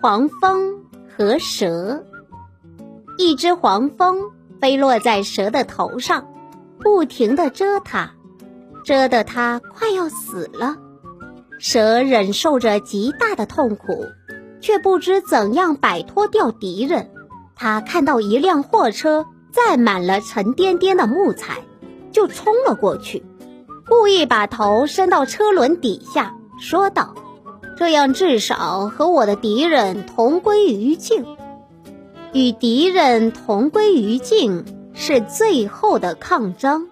黄蜂和蛇。一只黄蜂飞落在蛇的头上，不停地蛰它，蛰得它快要死了。蛇忍受着极大的痛苦，却不知怎样摆脱掉敌人。他看到一辆货车载满了沉甸甸的木材，就冲了过去，故意把头伸到车轮底下，说道：“这样至少和我的敌人同归于尽。与敌人同归于尽是最后的抗争。”